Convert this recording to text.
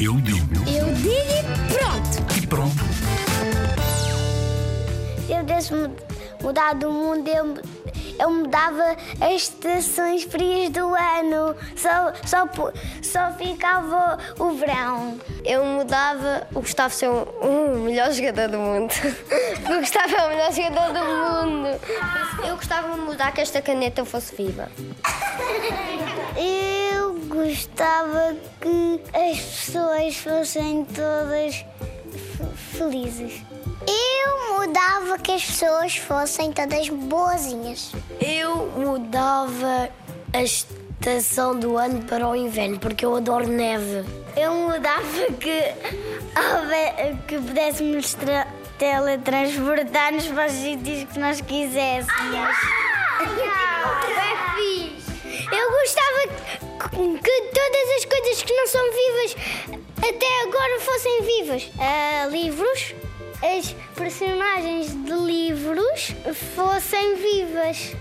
Eu digo. Eu digo e pronto. E pronto. Se eu pudesse mu- mudar do mundo, eu, eu mudava as estações frias do ano. Só, só, só ficava o verão. Eu mudava o Gustavo ser o, melhor jogador do mundo. Porque o Gustavo é o melhor jogador do mundo. Eu gostava de mudar que esta caneta fosse viva. Eu gostava que as pessoas fossem todas felizes. Eu mudava que as pessoas fossem todas boazinhas. Eu mudava a estação do ano para o inverno, porque eu adoro neve. Eu mudava que, que pudéssemos tra- teletransportar-nos para os sítios que nós quiséssemos. Eu gostava que, não são vivas até agora fossem vivas. Ah, livros, as personagens de livros fossem vivas.